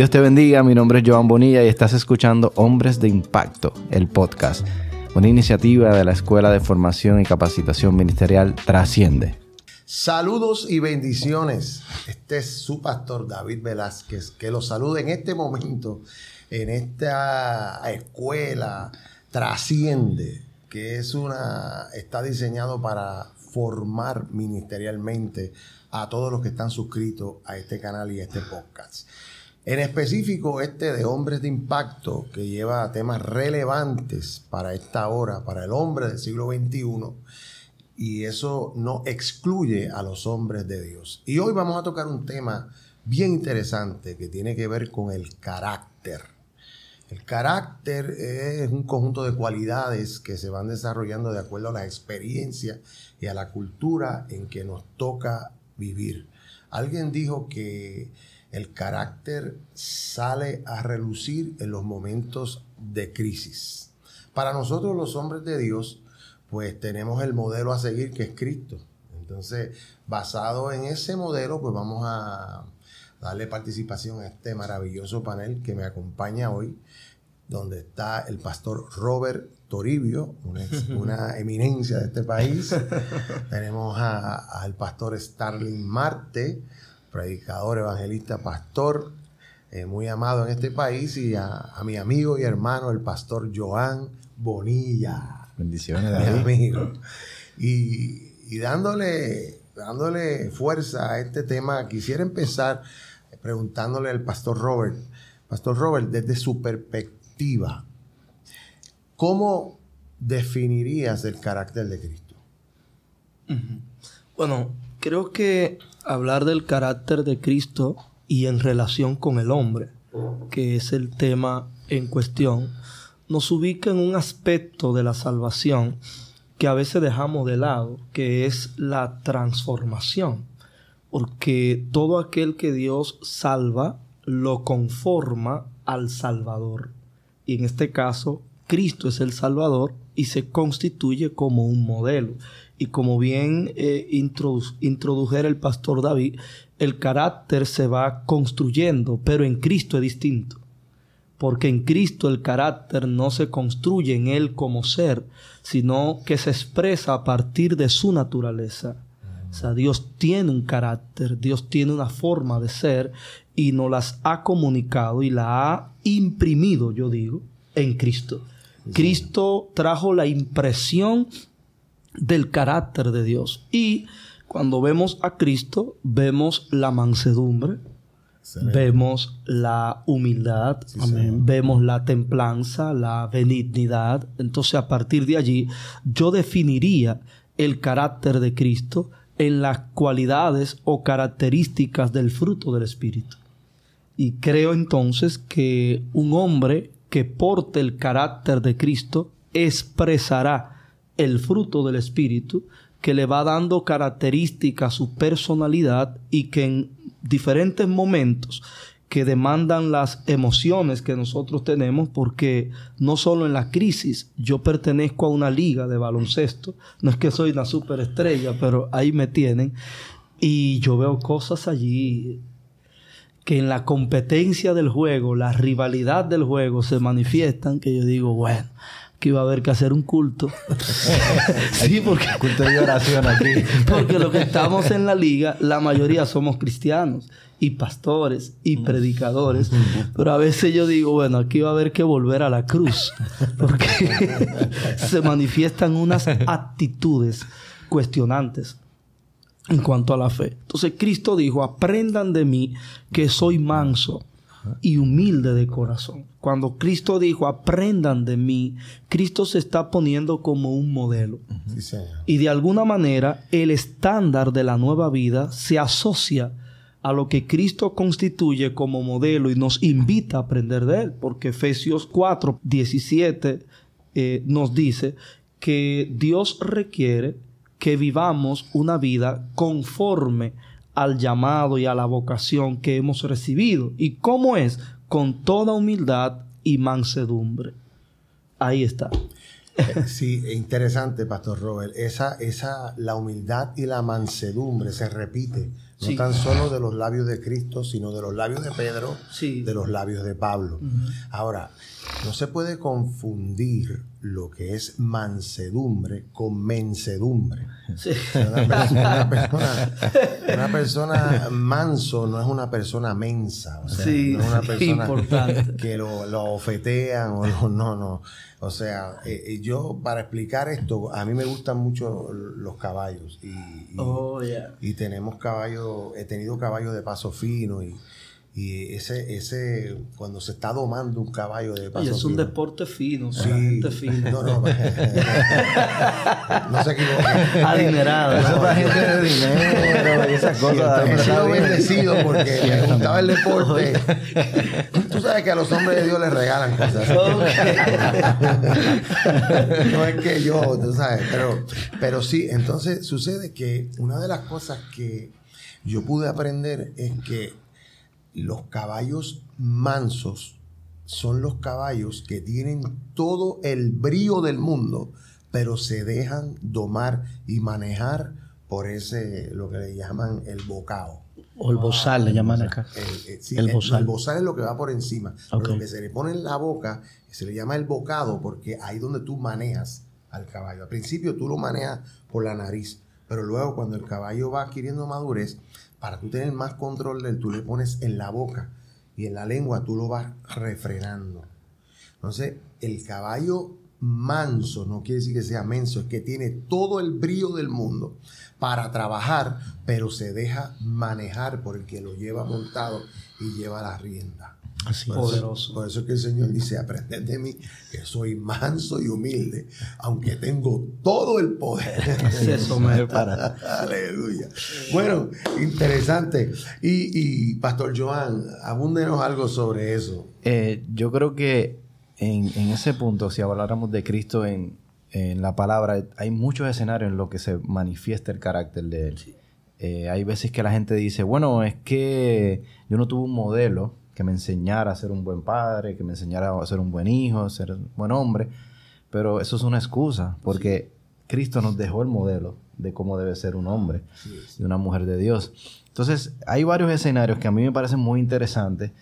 Dios te bendiga, mi nombre es Joan Bonilla y estás escuchando Hombres de Impacto, el podcast, una iniciativa de la Escuela de Formación y Capacitación Ministerial Trasciende. Saludos y bendiciones. Este es su pastor David Velázquez, que los saluda en este momento en esta escuela Trasciende, que es una está diseñado para formar ministerialmente a todos los que están suscritos a este canal y a este podcast. En específico, este de Hombres de Impacto, que lleva temas relevantes para esta hora, para el hombre del siglo XXI, y eso no excluye a los hombres de Dios. Y hoy vamos a tocar un tema bien interesante que tiene que ver con el carácter. El carácter es un conjunto de cualidades que se van desarrollando de acuerdo a la experiencia y a la cultura en que nos toca vivir. Alguien dijo que el carácter sale a relucir en los momentos de crisis. Para nosotros los hombres de Dios, pues tenemos el modelo a seguir que es Cristo. Entonces, basado en ese modelo, pues vamos a darle participación a este maravilloso panel que me acompaña hoy, donde está el pastor Robert Toribio, una, eminencia de este país. Tenemos al pastor Starling Marte, predicador, evangelista, pastor, eh, muy amado en este país, y a, mi amigo y hermano, el pastor Joan Bonilla. Bendiciones, David. amigo. Y, dándole, dándole fuerza a este tema, quisiera empezar preguntándole al pastor Robert, pastor Robert, desde su perspectiva, ¿cómo definirías el carácter de Cristo? Bueno, creo que hablar del carácter de Cristo y en relación con el hombre, que es el tema en cuestión, nos ubica en un aspecto de la salvación que a veces dejamos de lado, que es la transformación. Porque todo aquel que Dios salva lo conforma al Salvador. Y en este caso, Cristo es el Salvador y se constituye como un modelo. Y como bien eh, introdujera el pastor David, el carácter se va construyendo, pero en Cristo es distinto. Porque en Cristo el carácter no se construye en Él como ser, sino que se expresa a partir de su naturaleza. O sea, Dios tiene un carácter, Dios tiene una forma de ser y nos las ha comunicado y la ha imprimido, yo digo, en Cristo. Cristo trajo la impresión del carácter de Dios. Y cuando vemos a Cristo, vemos la mansedumbre, vemos la humildad, vemos la templanza, la benignidad. Entonces, a partir de allí, yo definiría el carácter de Cristo en las cualidades o características del fruto del Espíritu. Y creo entonces que un hombre que porte el carácter de Cristo expresará el fruto del Espíritu que le va dando características a su personalidad y que en diferentes momentos que demandan las emociones que nosotros tenemos, porque no solo en la crisis, yo pertenezco a una liga de baloncesto, no es que soy una superestrella, pero ahí me tienen, y yo veo cosas allí que en la competencia del juego, la rivalidad del juego se manifiestan, que yo digo, bueno, que iba a haber que hacer un culto. sí, porque... Culto de oración aquí. porque los que estamos en la liga, la mayoría somos cristianos y pastores y predicadores. Pero a veces yo digo, bueno, aquí va a haber que volver a la cruz. Porque se manifiestan unas actitudes cuestionantes en cuanto a la fe. Entonces Cristo dijo, aprendan de mí que soy manso y humilde de corazón. Cuando Cristo dijo, aprendan de mí, Cristo se está poniendo como un modelo. y de alguna manera el estándar de la nueva vida se asocia a lo que Cristo constituye como modelo y nos invita a aprender de él, porque Efesios 4, 17 eh, nos dice que Dios requiere que vivamos una vida conforme al llamado y a la vocación que hemos recibido. ¿Y cómo es? Con toda humildad y mansedumbre. Ahí está. Eh, sí, interesante, Pastor Robert. Esa, esa, la humildad y la mansedumbre se repite No tan solo de los labios de Cristo, sino de los labios de Pedro, de los labios de Pablo. Ahora, no se puede confundir lo que es mansedumbre con mensedumbre. Una, persona, manso no es una persona mensa. O sea, no es una persona que lo, lo, ofetean o no, no. O sea, eh, eh, yo para explicar esto, a mí me gustan mucho los caballos y, y, oh, y tenemos caballos, he tenido caballos de paso fino y, y ese, ese, cuando se está domando un caballo de paso Y es un deporte fino, sí. gente fina. No, no, no se equivoque. Adinerado. Eso es para gente de dinero y esas cosas. he sido bendecido porque me gustaba el deporte. Tú sabes que a los hombres de Dios les regalan cosas. no es que yo, tú sabes, pero, pero sí, entonces sucede que una de las cosas que yo pude aprender es que los caballos mansos son los caballos que tienen todo el brío del mundo, pero se dejan domar y manejar por ese, lo que le llaman el bocado. O el bozal, le llaman acá. El, el, bozal. es lo que va por encima. lo que se le pone en la boca se le llama el bocado porque ahí donde tú manejas al caballo. Al principio tú lo manejas por la nariz, pero luego cuando el caballo va adquiriendo madurez, para tú tener más control de él, tú le pones en la boca y en la lengua tú lo vas refrenando. Entonces, el caballo manso no quiere decir que sea menso, es que tiene todo el brío del mundo para trabajar, pero se deja manejar por el que lo lleva montado y lleva la rienda. Así Poderoso. Por eso es que el Señor dice, aprended de mí, que soy manso y humilde, aunque tengo todo el poder. Eso me para. Aleluya. Bueno, interesante. Y, Pastor Joan, abúndenos algo sobre eso. Eh, yo creo que en, ese punto, si habláramos de Cristo en, la palabra, hay muchos escenarios en los que se manifiesta el carácter de Él. Eh, hay veces que la gente dice, bueno, es que yo no tuve un modelo que me enseñara a ser un buen padre, que me enseñara a ser un buen hijo, a ser un buen hombre. Pero eso es una excusa, porque Cristo nos dejó el modelo de cómo debe ser un hombre y una mujer de Dios. Entonces, hay varios escenarios que a mí me parecen muy interesantes,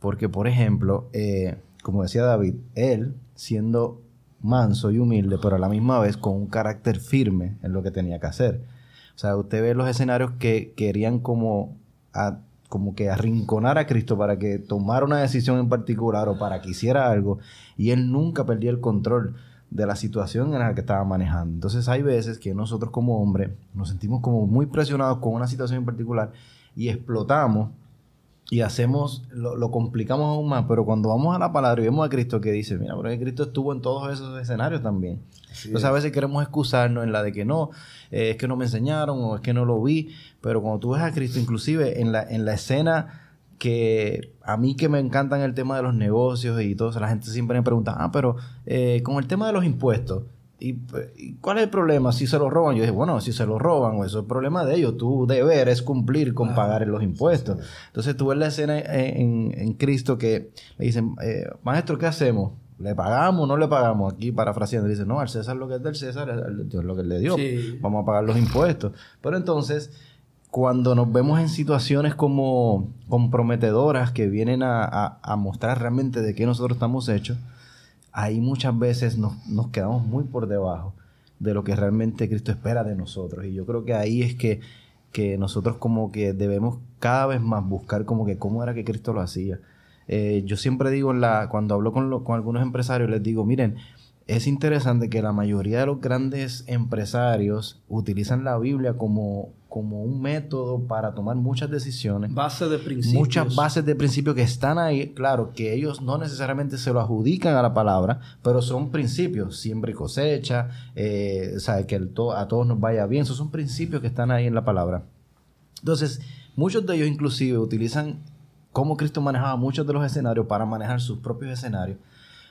porque, por ejemplo, eh, como decía David, él siendo manso y humilde, pero a la misma vez con un carácter firme en lo que tenía que hacer. O sea, usted ve los escenarios que querían como como que arrinconar a Cristo para que tomara una decisión en particular o para que hiciera algo y él nunca perdía el control de la situación en la que estaba manejando. Entonces hay veces que nosotros como hombres nos sentimos como muy presionados con una situación en particular y explotamos y hacemos, lo, complicamos aún más, pero cuando vamos a la palabra y vemos a Cristo que dice, mira, pero Cristo estuvo en todos esos escenarios también. Entonces a veces queremos excusarnos en la de que no, eh, es que no me enseñaron o es que no lo vi, pero cuando tú ves a Cristo, inclusive en la, en la escena que a mí que me encantan el tema de los negocios y todo eso, la gente siempre me pregunta, ah, pero eh, con el tema de los impuestos, ¿Y, cuál es el problema si se lo roban? Yo dije, bueno, si se lo roban, eso es el problema de ellos. Tu deber es cumplir con pagar los impuestos. Entonces tú ves la escena en, en, Cristo que le dicen, eh, maestro, ¿qué hacemos? ¿Le pagamos o no le pagamos? Aquí parafraseando, dice, no, al César lo que es del César, es lo que le dio. Vamos a pagar los impuestos. Pero entonces, cuando nos vemos en situaciones como comprometedoras que vienen a, a, a mostrar realmente de qué nosotros estamos hechos, ahí muchas veces nos, quedamos muy por debajo de lo que realmente Cristo espera de nosotros. Y yo creo que ahí es que, que nosotros como que debemos cada vez más buscar como que cómo era que Cristo lo hacía. Eh, yo siempre digo, en la, cuando hablo con, con algunos empresarios, les digo, miren, es interesante que la mayoría de los grandes empresarios utilizan la Biblia como, como un método para tomar muchas decisiones. Bases de principios. Muchas bases de principios que están ahí. Claro, que ellos no necesariamente se lo adjudican a la palabra, pero son principios. Siempre cosecha, eh, que a todos nos vaya bien. Esos son principios que están ahí en la palabra. Entonces, muchos de ellos inclusive utilizan cómo Cristo manejaba muchos de los escenarios para manejar sus propios escenarios.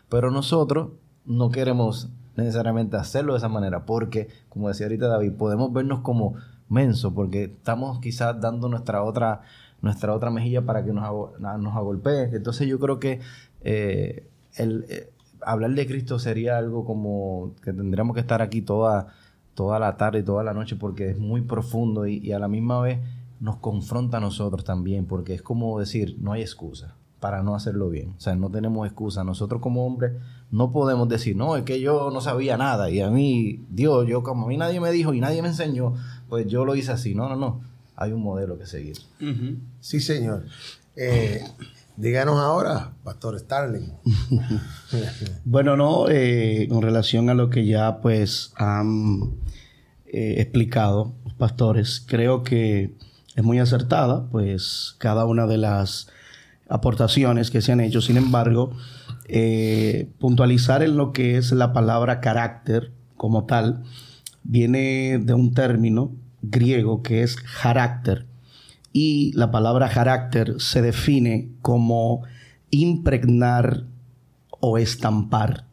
Pero nosotros no queremos necesariamente hacerlo de esa manera, porque, como decía ahorita David, podemos vernos como menso, porque estamos quizás dando nuestra otra, nuestra otra mejilla para que nos, nos agolpeen. Entonces yo creo que eh, el, eh, hablar de Cristo sería algo como que tendríamos que estar aquí toda, toda la tarde y toda la noche porque es muy profundo y, a la misma vez nos confronta a nosotros también, porque es como decir, no hay excusa para no hacerlo bien. O sea, no tenemos excusa. Nosotros como hombres no podemos decir, no, es que yo no sabía nada y a mí, Dios, yo como a mí nadie me dijo y nadie me enseñó, pues yo lo hice así. No, no, no. Hay un modelo que seguir. Sí, señor. Eh, díganos ahora, Pastor Starling. bueno, no, eh, con relación a lo que ya pues han eh, explicado los pastores, creo que es muy acertada, pues cada una de las aportaciones que se han hecho. Sin embargo, eh, puntualizar en lo que es la palabra carácter como tal, viene de un término griego que es carácter. Y la palabra carácter se define como impregnar o estampar.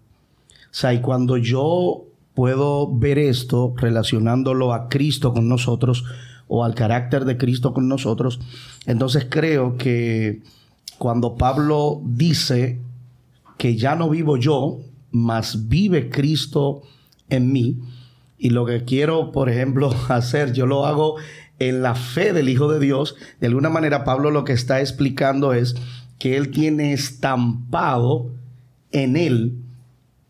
O sea, y cuando yo puedo ver esto relacionándolo a Cristo con nosotros o al carácter de Cristo con nosotros, entonces creo que cuando Pablo dice que ya no vivo yo, mas vive Cristo en mí, y lo que quiero, por ejemplo, hacer, yo lo hago en la fe del Hijo de Dios, de alguna manera Pablo lo que está explicando es que él tiene estampado en él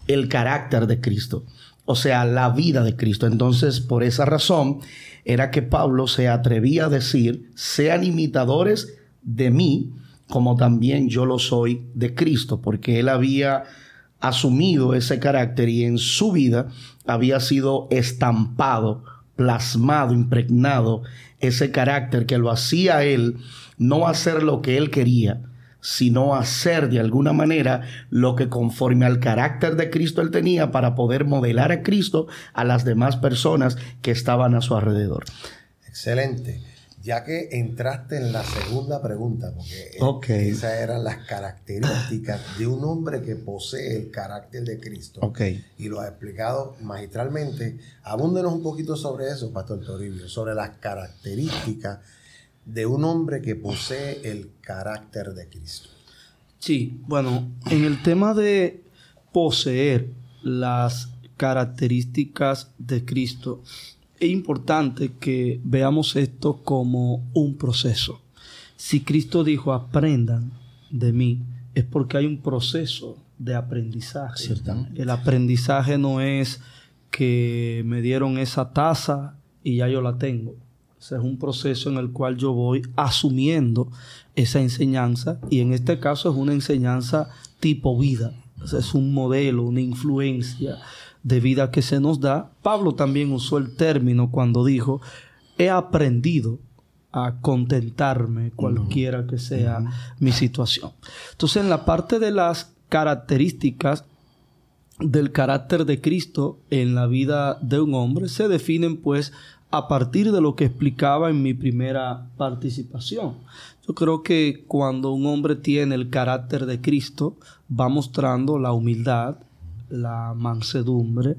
el carácter de Cristo, o sea, la vida de Cristo. Entonces, por esa razón, era que Pablo se atrevía a decir, sean imitadores de mí, como también yo lo soy de Cristo, porque él había asumido ese carácter y en su vida había sido estampado, plasmado, impregnado ese carácter que lo hacía él no hacer lo que él quería, sino hacer de alguna manera lo que conforme al carácter de Cristo él tenía para poder modelar a Cristo a las demás personas que estaban a su alrededor. Excelente ya que entraste en la segunda pregunta, porque esas eran las características de un hombre que posee el carácter de Cristo. Y lo ha explicado magistralmente. Abúndenos un poquito sobre eso, Pastor Toribio, sobre las características de un hombre que posee el carácter de Cristo. Sí, bueno, en el tema de poseer las características de Cristo, es importante que veamos esto como un proceso. Si Cristo dijo aprendan de mí, es porque hay un proceso de aprendizaje. El aprendizaje no es que me dieron esa taza y ya yo la tengo. es un proceso en el cual yo voy asumiendo esa enseñanza y en este caso es una enseñanza tipo vida. es un modelo, una influencia de vida que se nos da. Pablo también usó el término cuando dijo, he aprendido a contentarme cualquiera que sea mi situación. Entonces, en la parte de las características del carácter de Cristo en la vida de un hombre se definen pues a partir de lo que explicaba en mi primera participación. Yo creo que cuando un hombre tiene el carácter de Cristo va mostrando la humildad, la mansedumbre,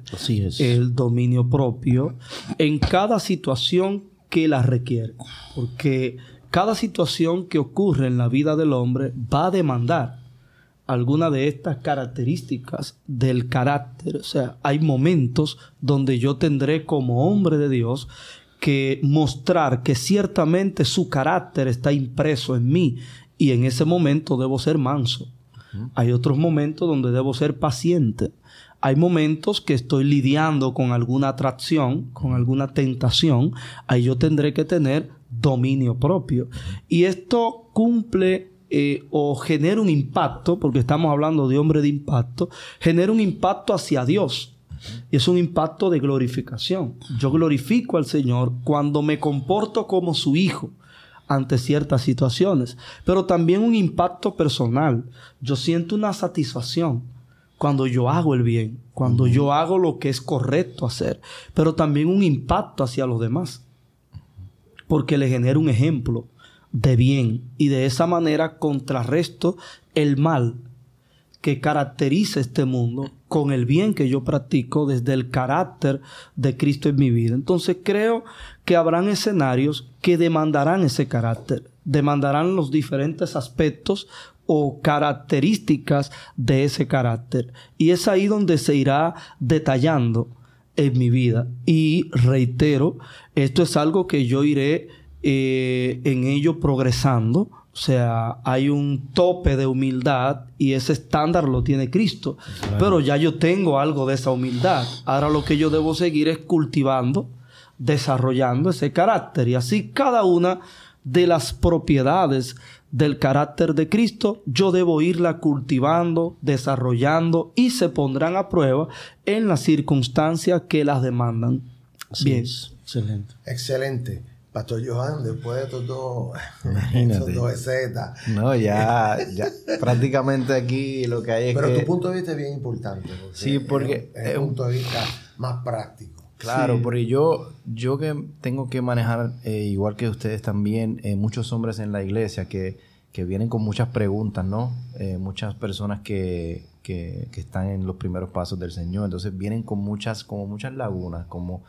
el dominio propio en cada situación que la requiere. Porque cada situación que ocurre en la vida del hombre va a demandar alguna de estas características del carácter. O sea, hay momentos donde yo tendré como hombre de Dios que mostrar que ciertamente su carácter está impreso en mí y en ese momento debo ser manso. Hay otros momentos donde debo ser paciente. Hay momentos que estoy lidiando con alguna atracción, con alguna tentación. Ahí yo tendré que tener dominio propio. Y esto cumple eh, o genera un impacto, porque estamos hablando de hombre de impacto, genera un impacto hacia Dios. Y es un impacto de glorificación. Yo glorifico al Señor cuando me comporto como su hijo ante ciertas situaciones, pero también un impacto personal. Yo siento una satisfacción cuando yo hago el bien, cuando yo hago lo que es correcto hacer, pero también un impacto hacia los demás, porque le genera un ejemplo de bien y de esa manera contrarresto el mal que caracteriza este mundo con el bien que yo practico desde el carácter de Cristo en mi vida. Entonces creo que habrán escenarios que demandarán ese carácter, demandarán los diferentes aspectos o características de ese carácter. Y es ahí donde se irá detallando en mi vida. Y reitero, esto es algo que yo iré eh, en ello progresando. O sea, hay un tope de humildad y ese estándar lo tiene Cristo. Pero ya yo tengo algo de esa humildad. Ahora lo que yo debo seguir es cultivando, desarrollando ese carácter. Y así cada una de las propiedades del carácter de Cristo, yo debo irla cultivando, desarrollando y se pondrán a prueba en las circunstancias que las demandan. Bien. Excelente. Excelente. Pastor Johan, después de estos dos, Imagínate. estos dos exetas. No, ya, ya prácticamente aquí lo que hay es Pero que... tu punto de vista es bien importante. Sí, porque es, es es un- punto de vista más práctico. Claro, Sí. porque yo, yo que tengo que manejar, eh, igual que ustedes también, eh, muchos hombres en la iglesia que, que vienen con muchas preguntas, ¿no? Eh, muchas personas que, que, que están en los primeros pasos del Señor, entonces vienen con muchas, como muchas lagunas, como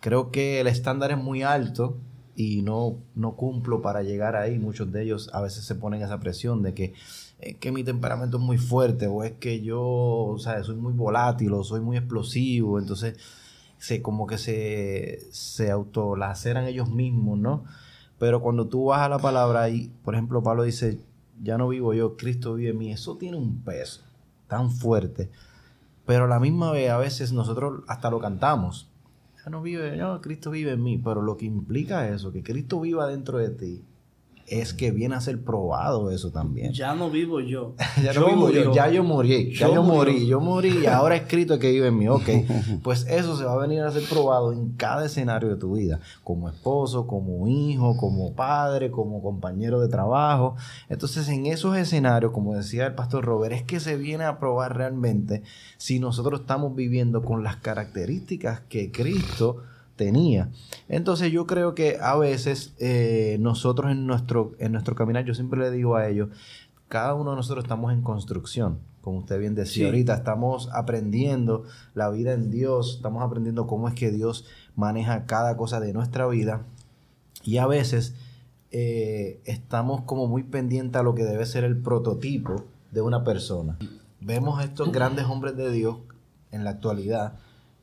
creo que el estándar es muy alto y no, no cumplo para llegar ahí. Muchos de ellos a veces se ponen esa presión de que es que mi temperamento es muy fuerte o es que yo, o sea, soy muy volátil o soy muy explosivo, entonces se como que se, se autolaceran ellos mismos, ¿no? Pero cuando tú vas a la palabra y, por ejemplo, Pablo dice, ya no vivo yo, Cristo vive en mí, eso tiene un peso tan fuerte. Pero a la misma vez, a veces nosotros hasta lo cantamos. Ya no vive, no, Cristo vive en mí. Pero lo que implica eso, que Cristo viva dentro de ti, es que viene a ser probado eso también. Ya no vivo yo. Ya no vivo yo, ya yo morí, ya Yo yo, morí, yo morí y ahora escrito que vive en mí. Ok, pues eso se va a venir a ser probado en cada escenario de tu vida, como esposo, como hijo, como padre, como compañero de trabajo. Entonces, en esos escenarios, como decía el pastor Robert, es que se viene a probar realmente si nosotros estamos viviendo con las características que Cristo tenía. Entonces yo creo que a veces eh, nosotros en nuestro, en nuestro caminar, yo siempre le digo a ellos, cada uno de nosotros estamos en construcción, como usted bien decía Sí. ahorita, estamos aprendiendo la vida en Dios, estamos aprendiendo cómo es que Dios maneja cada cosa de nuestra vida y a veces eh, estamos como muy pendientes a lo que debe ser el prototipo de una persona. Vemos estos grandes hombres de Dios en la actualidad,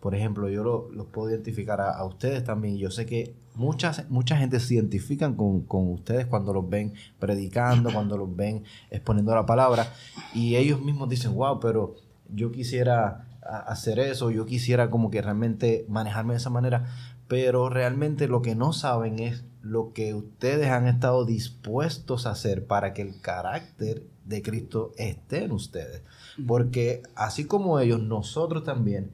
por ejemplo, yo lo- los puedo identificar a, a ustedes también. Yo sé que muchas, mucha gente se identifican con, con ustedes cuando los ven predicando, cuando los ven exponiendo la palabra. Y ellos mismos dicen, wow, pero yo quisiera hacer eso, yo quisiera como que realmente manejarme de esa manera. Pero realmente lo que no saben es lo que ustedes han estado dispuestos a hacer para que el carácter de Cristo esté en ustedes. Porque así como ellos, nosotros también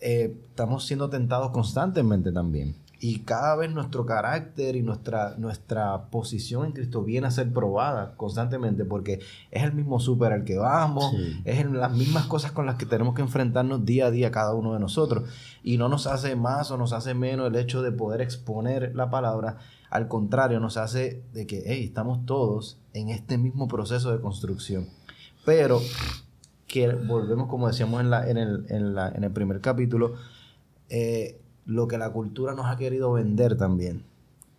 eh, estamos siendo tentados constantemente también. Y cada vez nuestro carácter y nuestra, nuestra posición en Cristo viene a ser probada constantemente porque es el mismo súper al que vamos, Sí. es el- las mismas cosas con las que tenemos que enfrentarnos día a día cada uno de nosotros. Y no nos hace más o nos hace menos el hecho de poder exponer la palabra. Al contrario, nos hace de que hey, estamos todos en este mismo proceso de construcción. Pero que volvemos, como decíamos en, la, en, el, en, la- en el primer capítulo, eh, lo que la cultura nos ha querido vender también,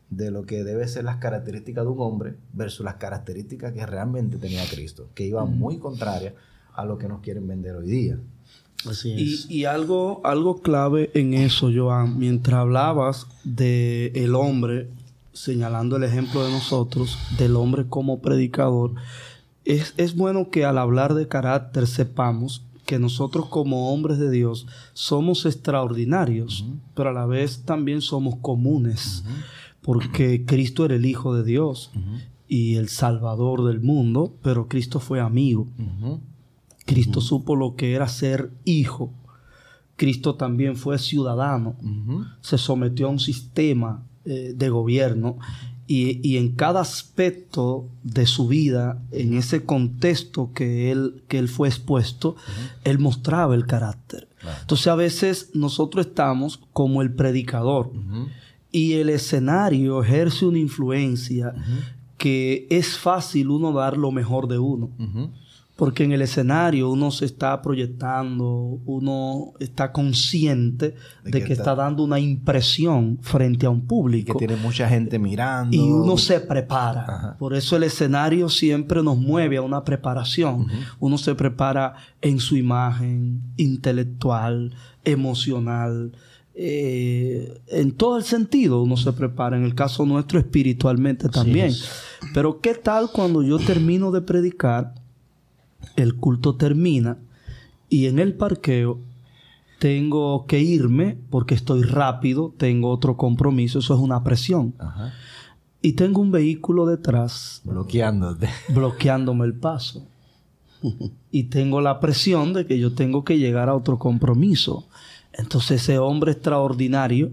de lo que debe ser las características de un hombre versus las características que realmente tenía Cristo, que iba muy contraria a lo que nos quieren vender hoy día. Así Y, es. y algo, algo clave en eso, Joan, mientras hablabas de el hombre, señalando el ejemplo de nosotros, del hombre como predicador, es, es bueno que al hablar de carácter sepamos que nosotros como hombres de Dios somos extraordinarios, pero a la vez también somos comunes, porque Cristo era el Hijo de Dios y el Salvador del mundo, pero Cristo fue amigo. Cristo supo lo que era ser hijo. Cristo también fue ciudadano. Se sometió a un sistema eh, de gobierno y, y en cada aspecto de su vida, en ese contexto que él, que él fue expuesto, él mostraba el carácter. Entonces a veces nosotros estamos como el predicador y el escenario ejerce una influencia que es fácil uno dar lo mejor de uno. Porque en el escenario uno se está proyectando, uno está consciente de, De que, que está... está- dando una impresión frente a un Y que público. tiene mucha gente mirando. Y uno se prepara. Ajá. Por eso el escenario siempre nos mueve a una preparación. Uno se prepara en su imagen intelectual, emocional, eh, en todo el sentido uno se prepara, en el caso nuestro espiritualmente también. Pero ¿qué tal cuando yo termino de predicar, el culto termina y en el parqueo tengo que irme porque estoy rápido, tengo otro compromiso, eso es una presión. Y tengo un vehículo detrás. Bloqueándote. Bloqueándome el paso. y tengo la presión de que yo tengo que llegar a otro compromiso. Entonces ese hombre extraordinario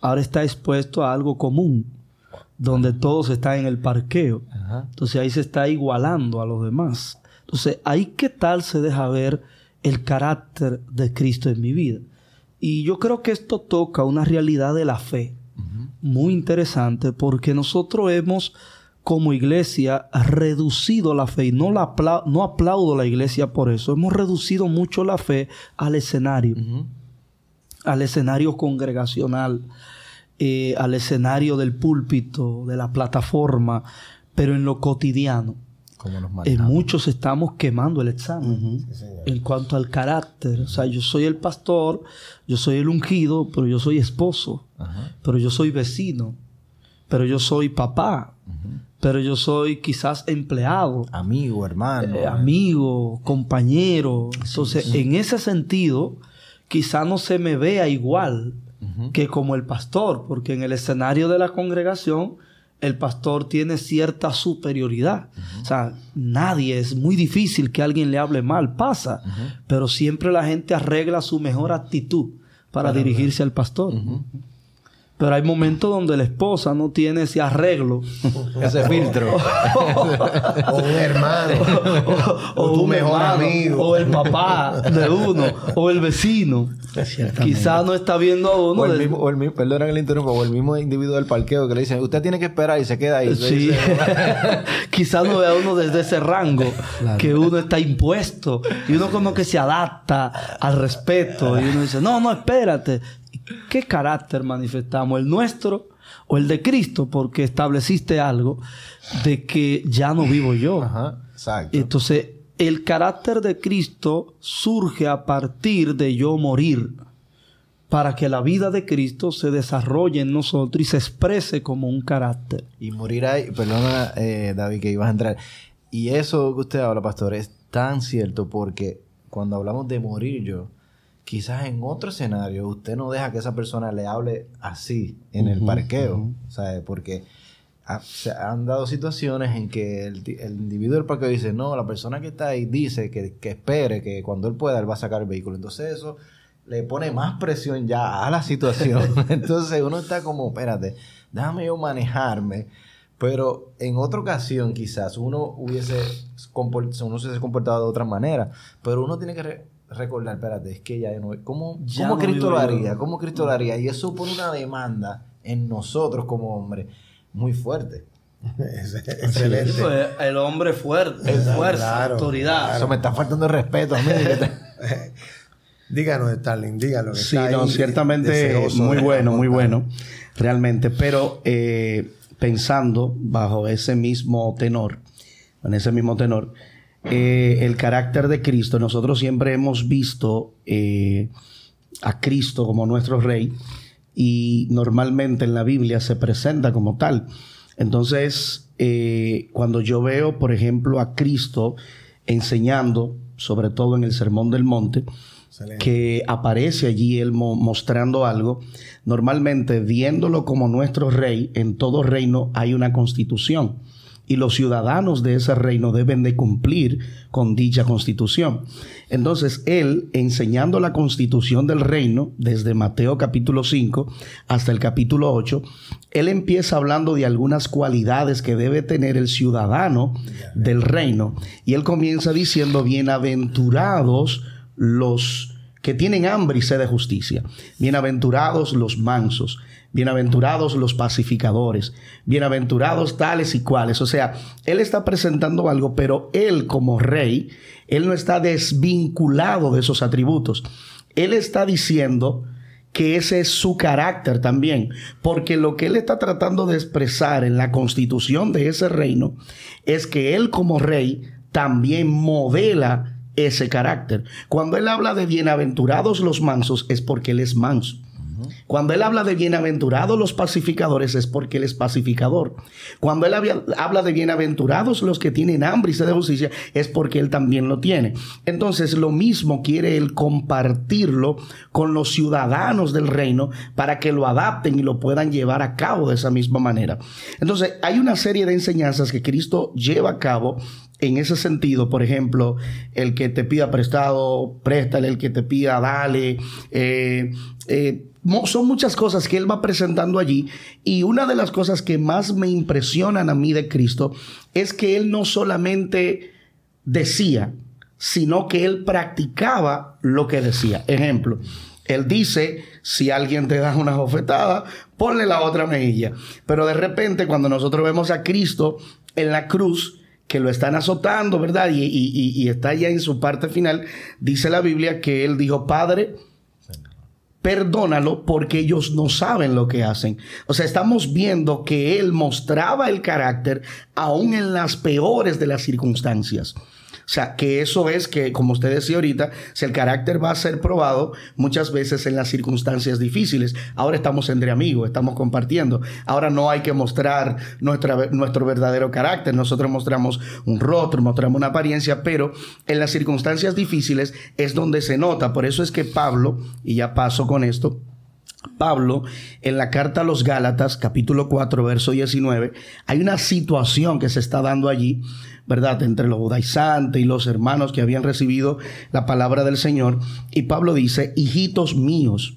ahora está expuesto a algo común, donde todos están en el parqueo. Entonces ahí se está igualando a los demás. Entonces ahí qué tal se deja ver el carácter de Cristo en mi vida. Y yo creo que esto toca una realidad de la fe muy interesante porque nosotros hemos como iglesia reducido la fe y no, la no aplaudo la iglesia por eso. Hemos reducido mucho la fe al escenario, al escenario congregacional, eh, al escenario del púlpito, de la plataforma, pero en lo cotidiano en muchos estamos quemando el examen en cuanto al carácter. O sea, yo soy el pastor, yo soy el ungido, pero yo soy esposo, pero yo soy vecino, pero yo soy papá, pero yo soy quizás empleado. Amigo, hermano. Eh, amigo, compañero. Entonces, en ese sentido, quizás no se me vea igual que como el pastor, porque en el escenario de la congregación el pastor tiene cierta superioridad. O sea, nadie, es muy difícil que alguien le hable mal, pasa, pero siempre la gente arregla su mejor actitud para dirigirse al pastor. Pero hay momentos donde la esposa no tiene ese arreglo. ese filtro. o un hermano. O, tu mejor amigo. O el papá de uno. O el vecino. Quizás no está viendo a uno. O el, mismo, o el mismo, perdón el interrumpo, o el mismo individuo del parqueo que le dice, usted tiene que esperar y se queda ahí. Sí. Quizás no vea a uno desde ese rango. Que uno está impuesto. Y uno como que se adapta al respeto. Y uno dice, no, no, espérate. ¿Qué carácter manifestamos? ¿El nuestro o el de Cristo? Porque estableciste algo de que ya no vivo yo. Ajá, exacto. Entonces, el carácter de Cristo surge a partir de yo morir para que la vida de Cristo se desarrolle en nosotros y se exprese como un carácter. Y morir ahí, perdona eh, David que ibas a entrar, y eso que usted habla, pastor, es tan cierto porque cuando hablamos de morir yo, quizás en otro escenario usted no deja que esa persona le hable así en el parqueo, ¿sabe? Porque se han dado situaciones en que el, individuo del parqueo dice, no, la persona que está ahí dice que, espere, que cuando él pueda, él va a sacar el vehículo. Entonces eso le pone más presión ya a la situación. Entonces uno está como, espérate, déjame yo manejarme. Pero en otra ocasión quizás uno hubiese, uno se hubiese comportado de otra manera. Pero uno tiene que recordar, espérate, es que ya no... ¿Cómo, ¿cómo Cristo lo haría? ¿Cómo Cristo lo haría? Y eso pone una demanda en nosotros como hombres muy fuerte. Excelente. Pues, el hombre fuerte, fuerza, autoridad. Eso me está faltando el respeto a mí. díganos, Stalin, díganos. Sí, no, ciertamente muy bueno, muy bueno, realmente. Pero eh, pensando bajo ese mismo tenor, en ese mismo tenor, eh, el carácter de Cristo, nosotros siempre hemos visto eh, a Cristo como nuestro rey y normalmente en la Biblia se presenta como tal. Entonces, eh, cuando yo veo, por ejemplo, a Cristo enseñando, sobre todo en el Sermón del Monte, que aparece allí él mostrando algo, normalmente viéndolo como nuestro rey, en todo reino hay una constitución y los ciudadanos de ese reino deben de cumplir con dicha constitución. Entonces, él, enseñando la constitución del reino, desde Mateo capítulo 5 hasta el capítulo 8, él empieza hablando de algunas cualidades que debe tener el ciudadano del reino. Y él comienza diciendo, bienaventurados los que tienen hambre y sed de justicia, bienaventurados los mansos bienaventurados los pacificadores, bienaventurados tales y cuales. O sea, él está presentando algo, pero él como rey, él no está desvinculado de esos atributos. Él está diciendo que ese es su carácter también, porque lo que él está tratando de expresar en la constitución de ese reino es que él como rey también modela ese carácter. Cuando él habla de bienaventurados los mansos es porque él es manso. Cuando él habla de bienaventurados los pacificadores es porque él es pacificador. Cuando él habla de bienaventurados los que tienen hambre y sed de justicia es porque él también lo tiene. Entonces lo mismo quiere él compartirlo con los ciudadanos del reino para que lo adapten y lo puedan llevar a cabo de esa misma manera. Entonces hay una serie de enseñanzas que Cristo lleva a cabo en ese sentido, por ejemplo, el que te pida prestado, préstale, el que te pida, dale. Eh, eh, son muchas cosas que él va presentando allí y una de las cosas que más me impresionan a mí de Cristo es que él no solamente decía, sino que él practicaba lo que decía. Ejemplo, él dice, si alguien te da una bofetada, ponle la otra mejilla. Pero de repente cuando nosotros vemos a Cristo en la cruz, que lo están azotando, ¿verdad? Y, está ya en su parte final, dice la Biblia que él dijo, Padre, perdónalo porque ellos no saben lo que hacen. O sea, estamos viendo que él mostraba el carácter aún en las peores de las circunstancias. O sea, que eso es que, como usted decía ahorita, si el carácter va a ser probado muchas veces en las circunstancias difíciles. Ahora estamos entre amigos, estamos compartiendo. Ahora no hay que mostrar nuestro verdadero carácter. Nosotros mostramos un rostro, mostramos una apariencia, pero en las circunstancias difíciles es donde se nota. Por eso es que Pablo, y ya paso con esto, Pablo, en la carta a los Gálatas, capítulo 4, verso 19, hay una situación que se está dando allí ¿verdad? Entre los judaizantes y los hermanos que habían recibido la palabra del Señor. Y Pablo dice, hijitos míos,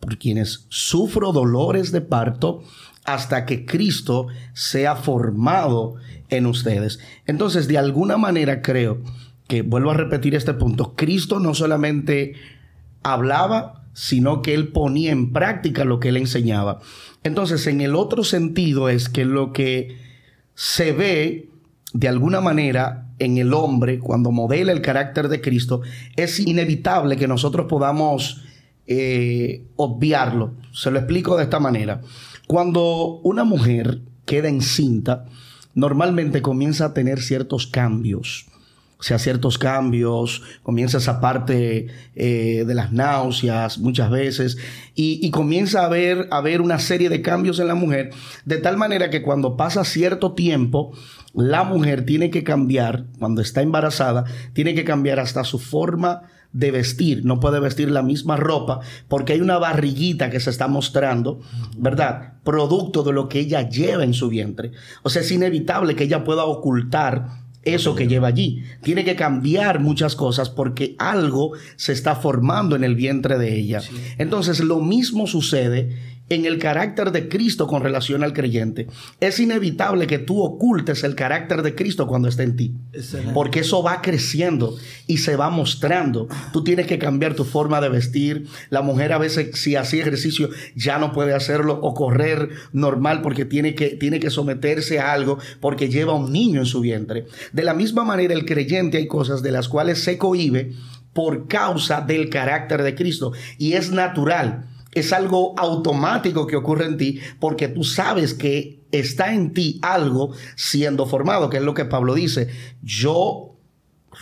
por quienes sufro dolores de parto hasta que Cristo sea formado en ustedes. Entonces, de alguna manera creo que, vuelvo a repetir este punto, Cristo no solamente hablaba, sino que él ponía en práctica lo que él enseñaba. Entonces, en el otro sentido es que lo que se ve de alguna manera en el hombre, cuando modela el carácter de Cristo, es inevitable que nosotros podamos eh, obviarlo. Se lo explico de esta manera. Cuando una mujer queda encinta, normalmente comienza a tener ciertos cambios. O sea, ciertos cambios, comienza esa parte eh, de las náuseas muchas veces y, comienza a haber, a haber una serie de cambios en la mujer, de tal manera que cuando pasa cierto tiempo, la mujer tiene que cambiar, cuando está embarazada, tiene que cambiar hasta su forma de vestir. No puede vestir la misma ropa porque hay una barriguita que se está mostrando, ¿verdad? Producto de lo que ella lleva en su vientre. O sea, es inevitable que ella pueda ocultar eso que lleva allí. Tiene que cambiar muchas cosas porque algo se está formando en el vientre de ella. Entonces, lo mismo sucede en el carácter de Cristo con relación al creyente. Es inevitable que tú ocultes el carácter de Cristo cuando esté en ti. Porque eso va creciendo y se va mostrando. Tú tienes que cambiar tu forma de vestir. La mujer a veces si hacía ejercicio ya no puede hacerlo o correr normal porque tiene que, tiene que someterse a algo porque lleva un niño en su vientre. De la misma manera el creyente hay cosas de las cuales se cohibe por causa del carácter de Cristo. Y es natural es algo automático que ocurre en ti porque tú sabes que está en ti algo siendo formado, que es lo que Pablo dice. Yo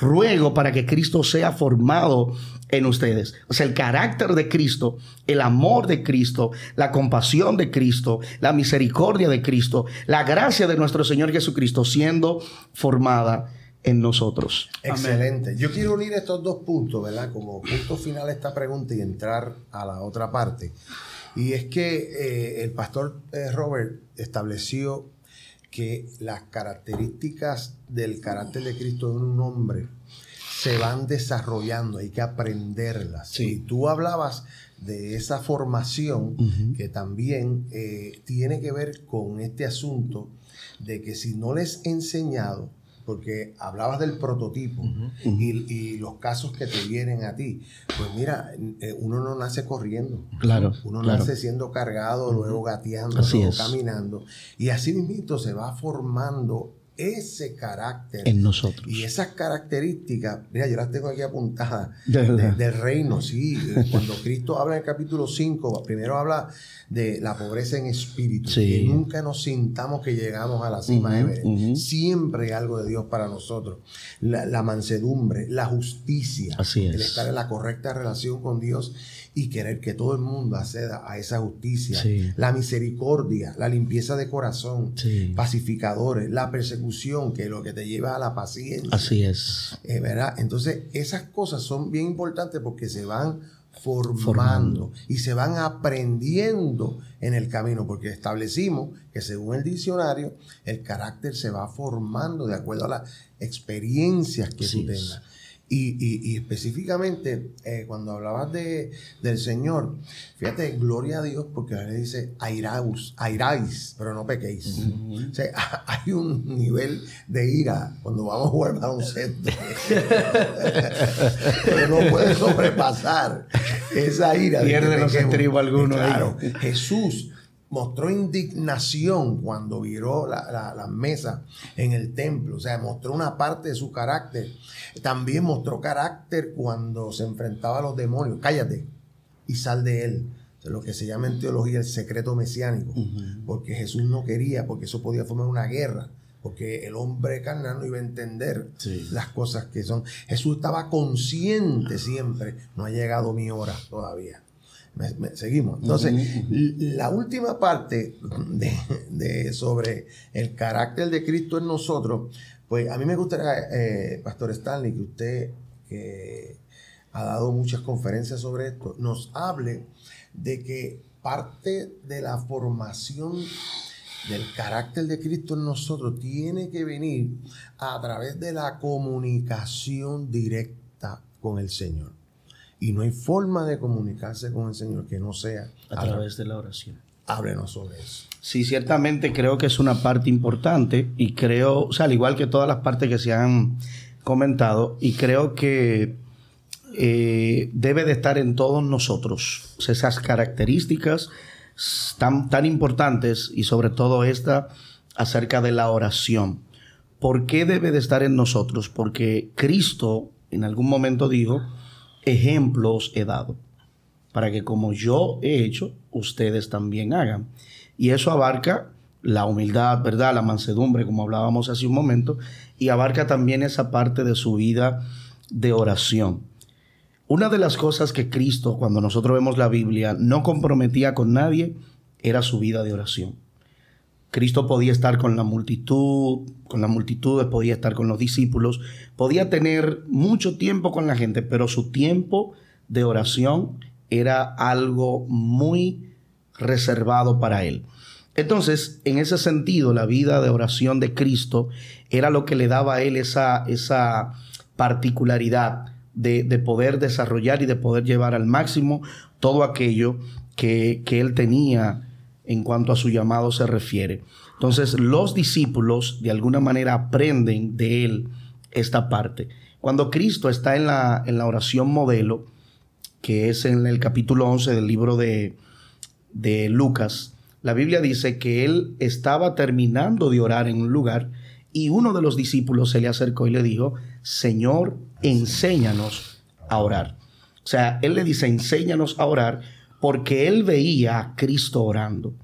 ruego para que Cristo sea formado en ustedes. O sea, el carácter de Cristo, el amor de Cristo, la compasión de Cristo, la misericordia de Cristo, la gracia de nuestro Señor Jesucristo siendo formada en nosotros. Excelente. Yo quiero unir estos dos puntos, ¿verdad? Como punto final a esta pregunta y entrar a la otra parte. Y es que eh, el pastor eh, Robert estableció que las características del carácter de Cristo en un hombre se van desarrollando, hay que aprenderlas. Y tú hablabas de esa formación que también eh, tiene que ver con este asunto de que si no les he enseñado porque hablabas del prototipo y, los casos que te vienen a ti. Pues mira, eh, uno no nace corriendo. Claro. Uno nace siendo cargado, luego gateando, luego caminando. Y así mismo se va formando ese carácter. En nosotros. Y esas características, mira, yo las tengo aquí apuntadas De del reino, sí. Cuando Cristo habla en el capítulo 5, primero habla de la pobreza en espíritu. Sí. Que nunca nos sintamos que llegamos a la cima Everest. Siempre hay algo de Dios para nosotros. La, la mansedumbre, la justicia. Así es. El estar en la correcta relación con Dios y querer que todo el mundo acceda a esa justicia. Sí. La misericordia, la limpieza de corazón, Sí. pacificadores, la persecución, que es lo que te lleva a la paciencia. Así es. Eh, ¿verdad? Entonces, esas cosas son bien importantes porque se van formando, Formando. y se van aprendiendo en el camino, porque establecimos que según el diccionario, el carácter se va formando de acuerdo a las experiencias que Así tú es. Y, y- y específicamente, eh, cuando hablabas de, del Señor, fíjate, gloria a Dios, porque Biblia dice airaus, airáis, pero no pequéis. O sea, hay un nivel de ira cuando vamos a jugar baloncesto. pero no puede sobrepasar esa ira. de Pierde los estribos algunos. Claro, Jesús mostró indignación cuando viró la, la, la mesa en el templo. O sea, mostró una parte de su carácter. También mostró carácter cuando se enfrentaba a los demonios. Cállate y sal de él. Lo que se llama en teología el secreto mesiánico. Porque Jesús no quería, porque eso podía formar una guerra. Porque el hombre carnal no iba a entender Sí. las cosas que son. Jesús estaba consciente siempre. No ha llegado mi hora todavía. Me- me- seguimos. Entonces, la última parte de, de- sobre el carácter de Cristo en nosotros, pues a mí me gustaría, eh, Pastor Stanley, que usted, que ha dado muchas conferencias sobre esto, nos hable de que parte de la formación del carácter de Cristo en nosotros tiene que venir a través de la comunicación directa con el Señor. Y no hay forma de comunicarse con el Señor que no sea A través de la oración. Háblenos sobre eso. Sí, ciertamente creo que es una parte importante y creo, o sea, al igual que todas las partes que se han comentado, y creo que eh, debe de estar en todos nosotros. O sea, esas características tan, tan importantes y sobre todo esta acerca de la oración. ¿Por qué debe de estar en nosotros? Porque Cristo en algún momento dijo, ejemplos he dado, para que como yo he hecho, ustedes también hagan. Y eso abarca la humildad, ¿verdad? La mansedumbre, como hablábamos hace un momento, y abarca también esa parte de su vida de oración. Una de las cosas que Cristo, cuando nosotros vemos la Biblia, no comprometía con nadie, era su vida de oración. Cristo podía estar con la multitud, con las multitudes, podía estar con los discípulos, podía tener mucho tiempo con la gente, pero su tiempo de oración era algo muy reservado para él. Entonces, en ese sentido, la vida de oración de Cristo era lo que le daba a él esa, esa particularidad de, de poder desarrollar y de poder llevar al máximo todo aquello que, que él tenía en cuanto a su llamado se refiere. Entonces, los discípulos de alguna manera aprenden de él esta parte. Cuando Cristo está en la, en la oración modelo, que es en el capítulo 11 del libro de, de Lucas, la Biblia dice que él estaba terminando de orar en un lugar y uno de los discípulos se le acercó y le dijo, Señor, enséñanos a orar. O sea, él le dice, enséñanos a orar porque él veía a Cristo orando.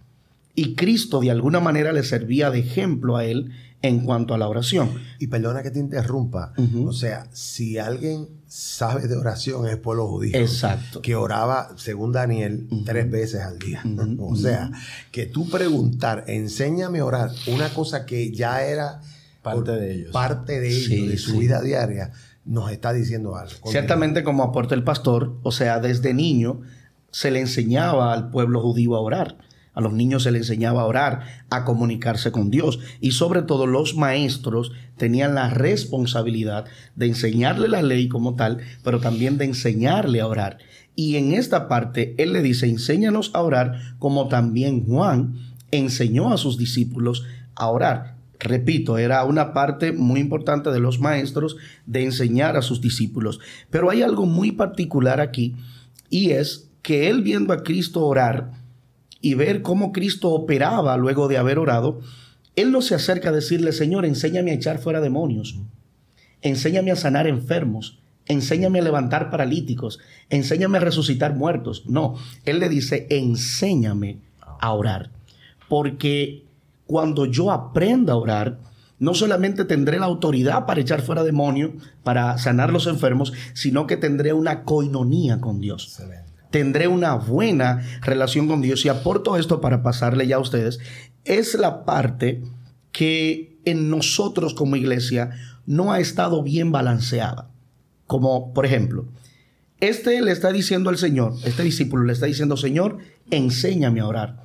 Y Cristo de alguna manera le servía de ejemplo a él en cuanto a la oración. Y perdona que te interrumpa. O sea, si alguien sabe de oración es el pueblo judío. Exacto. Que oraba, según Daniel, tres veces al día. O sea, que tú preguntar, enséñame a orar, una cosa que ya era Parte de ellos. Parte de ellos, Sí, de su sí. vida diaria, nos está diciendo algo. Ciertamente como aporta el pastor, o sea, desde niño se le enseñaba al pueblo judío a orar. A los niños se le enseñaba a orar, a comunicarse con Dios. Y sobre todo los maestros tenían la responsabilidad de enseñarle la ley como tal, pero también de enseñarle a orar. Y en esta parte, él le dice, enséñanos a orar como también Juan enseñó a sus discípulos a orar. Repito, era una parte muy importante de los maestros de enseñar a sus discípulos. Pero hay algo muy particular aquí y es que él viendo a Cristo orar y ver cómo Cristo operaba luego de haber orado, Él no se acerca a decirle, Señor, enséñame a echar fuera demonios, enséñame a sanar enfermos, enséñame a levantar paralíticos, enséñame a resucitar muertos. No, Él le dice, enséñame a orar. Porque cuando yo aprenda a orar, no solamente tendré la autoridad para echar fuera demonios, para sanar los enfermos, sino que tendré una coinonía con Dios. Tendré una buena relación con Dios. Y aporto esto para pasarle ya a ustedes. Es la parte que en nosotros como iglesia no ha estado bien balanceada. Como, por ejemplo, este le está diciendo al Señor, este discípulo le está diciendo, Señor, enséñame a orar.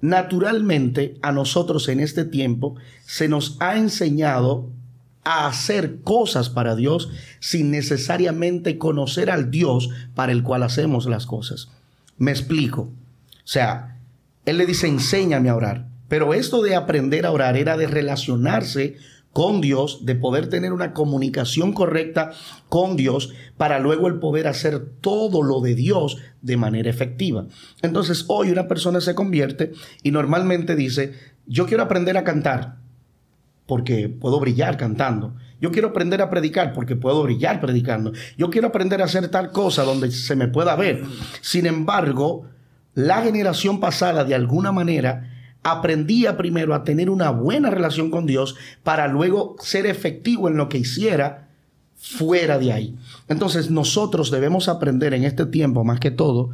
Naturalmente, a nosotros en este tiempo se nos ha enseñado a hacer cosas para Dios sin necesariamente conocer al Dios para el cual hacemos las cosas. Me explico. O sea, Él le dice, enséñame a orar. Pero esto de aprender a orar era de relacionarse con Dios, de poder tener una comunicación correcta con Dios para luego el poder hacer todo lo de Dios de manera efectiva. Entonces hoy una persona se convierte y normalmente dice, yo quiero aprender a cantar porque puedo brillar cantando. Yo quiero aprender a predicar porque puedo brillar predicando. Yo quiero aprender a hacer tal cosa donde se me pueda ver. Sin embargo, la generación pasada de alguna manera aprendía primero a tener una buena relación con Dios para luego ser efectivo en lo que hiciera fuera de ahí. Entonces nosotros debemos aprender en este tiempo, más que todo,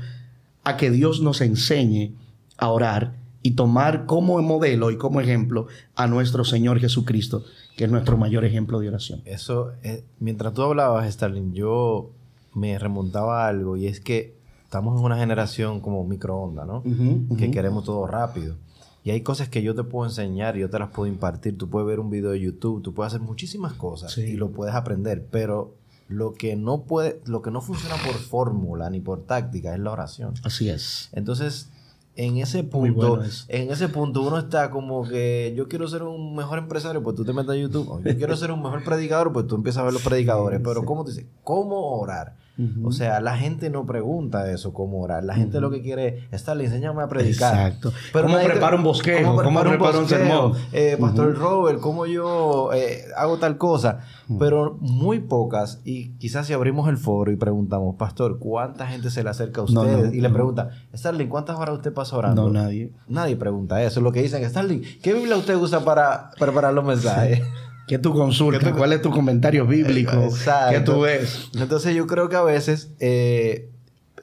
a que Dios nos enseñe a orar y tomar como modelo y como ejemplo a nuestro Señor Jesucristo, que es nuestro mayor ejemplo de oración. Eso, eh, mientras tú hablabas, Stalin, yo me remontaba a algo y es que estamos en una generación como microondas, ¿no? Que queremos todo rápido. Y hay cosas que yo te puedo enseñar y yo te las puedo impartir. Tú puedes ver un video de YouTube, tú puedes hacer muchísimas cosas y lo puedes aprender, pero lo que no puede, lo que no funciona por fórmula ni por táctica es la oración. Así es. Entonces, en ese punto, en ese punto uno está como que yo quiero ser un mejor empresario, pues tú te metes a YouTube. O yo quiero ser un mejor predicador, pues tú empiezas a ver los predicadores. Pero ¿cómo te dice? ¿Cómo orar? O sea, la gente no pregunta eso, cómo orar. La gente lo que quiere es estar, enséñame a predicar. Exacto. Pero ¿Cómo preparo un bosquejo? ¿Cómo preparo, un, sermón? Eh, Pastor Robert, ¿cómo yo eh, hago tal cosa? Pero muy pocas, y quizás si abrimos el foro y preguntamos, Pastor, ¿cuánta gente se le acerca a usted? y le pregunta, Starling, ¿cuántas horas usted pasa orando? No, nadie. Nadie pregunta eso. Lo que dicen, Starling, ¿qué Biblia usted usa para preparar los mensajes? ¿Qué tu consulta? ¿Cuál es tu comentario bíblico? ¿Qué tú ves? Entonces yo creo que a veces eh,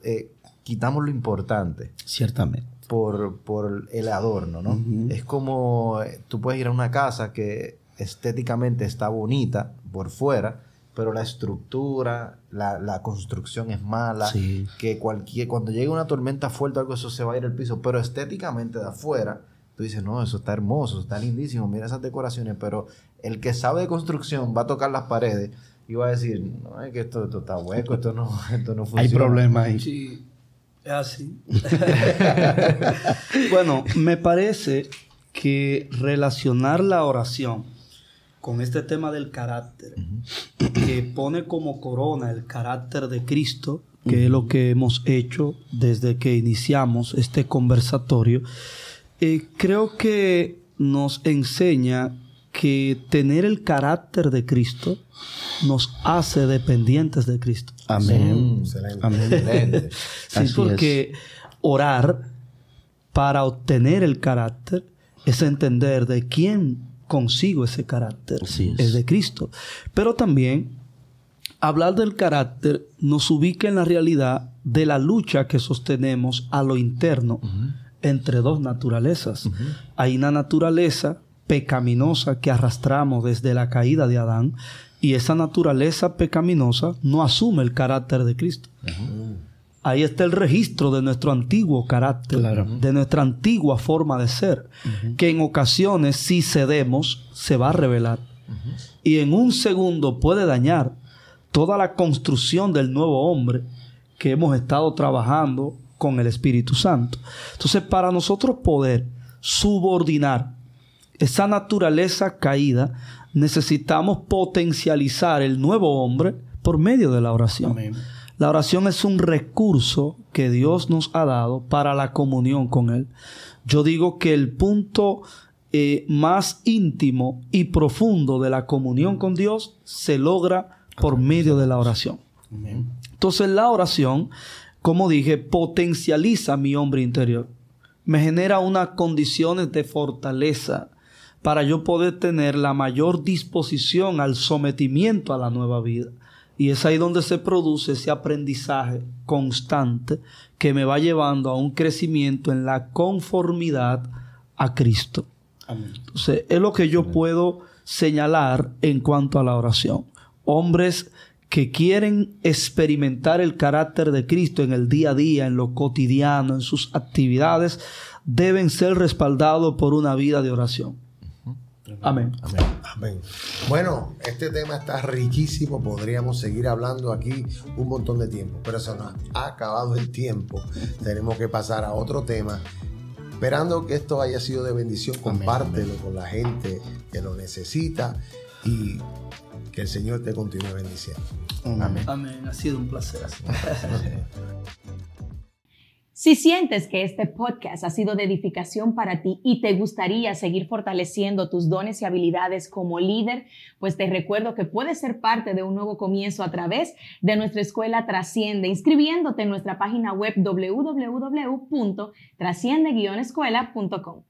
eh, quitamos lo importante. Ciertamente. Por, por el adorno, ¿no? Es como eh, tú puedes ir a una casa que estéticamente está bonita por fuera, pero la estructura, la, construcción es mala, que cualquier, cuando llegue una tormenta fuerte algo eso se va a ir al piso, pero estéticamente de afuera tú dices, no, eso está hermoso, está lindísimo, mira esas decoraciones, pero el que sabe de construcción va a tocar las paredes y va a decir, no, es que esto, está hueco, esto no, esto no funciona. Hay problemas ahí. Sí, es así. bueno, me parece que relacionar la oración con este tema del carácter, que pone como corona el carácter de Cristo, que es lo que hemos hecho desde que iniciamos este conversatorio, eh, creo que nos enseña que tener el carácter de Cristo nos hace dependientes de Cristo. Amén. Amén. sí, porque orar para obtener el carácter es entender de quién consigo ese carácter. es. de Cristo. Pero también hablar del carácter nos ubica en la realidad de la lucha que sostenemos a lo interno entre dos naturalezas. Hay una naturaleza pecaminosa que arrastramos desde la caída de Adán y esa naturaleza pecaminosa no asume el carácter de Cristo. Ahí está el registro de nuestro antiguo carácter, de nuestra antigua forma de ser, que en ocasiones si cedemos se va a revelar. Y en un segundo puede dañar toda la construcción del nuevo hombre que hemos estado trabajando con el Espíritu Santo. Entonces, para nosotros poder subordinar esa naturaleza caída, necesitamos potencializar el nuevo hombre por medio de la oración. La oración es un recurso que Dios nos ha dado para la comunión con Él. Yo digo que el punto eh, más íntimo y profundo de la comunión con Dios se logra por medio de la oración. Entonces la oración, como dije, potencializa mi hombre interior. Me genera unas condiciones de fortaleza para yo poder tener la mayor disposición al sometimiento a la nueva vida. Y es ahí donde se produce ese aprendizaje constante que me va llevando a un crecimiento en la conformidad a Cristo. Entonces, es lo que yo puedo señalar en cuanto a la oración. Hombres que quieren experimentar el carácter de Cristo en el día a día, en lo cotidiano, en sus actividades, deben ser respaldados por una vida de oración. Amén. Amén. Bueno, este tema está riquísimo. Podríamos seguir hablando aquí un montón de tiempo, pero se nos ha acabado el tiempo. Tenemos que pasar a otro tema. Esperando que esto haya sido de bendición, compártelo con la gente que lo necesita y que el Señor te continúe bendiciendo. Amén. Amén. Ha sido un placer. Si sientes que este podcast ha sido de edificación para ti y te gustaría seguir fortaleciendo tus dones y habilidades como líder, pues te recuerdo que puedes ser parte de un nuevo comienzo a través de nuestra escuela Trasciende, inscribiéndote en nuestra página web www.trasciende-escuela.com.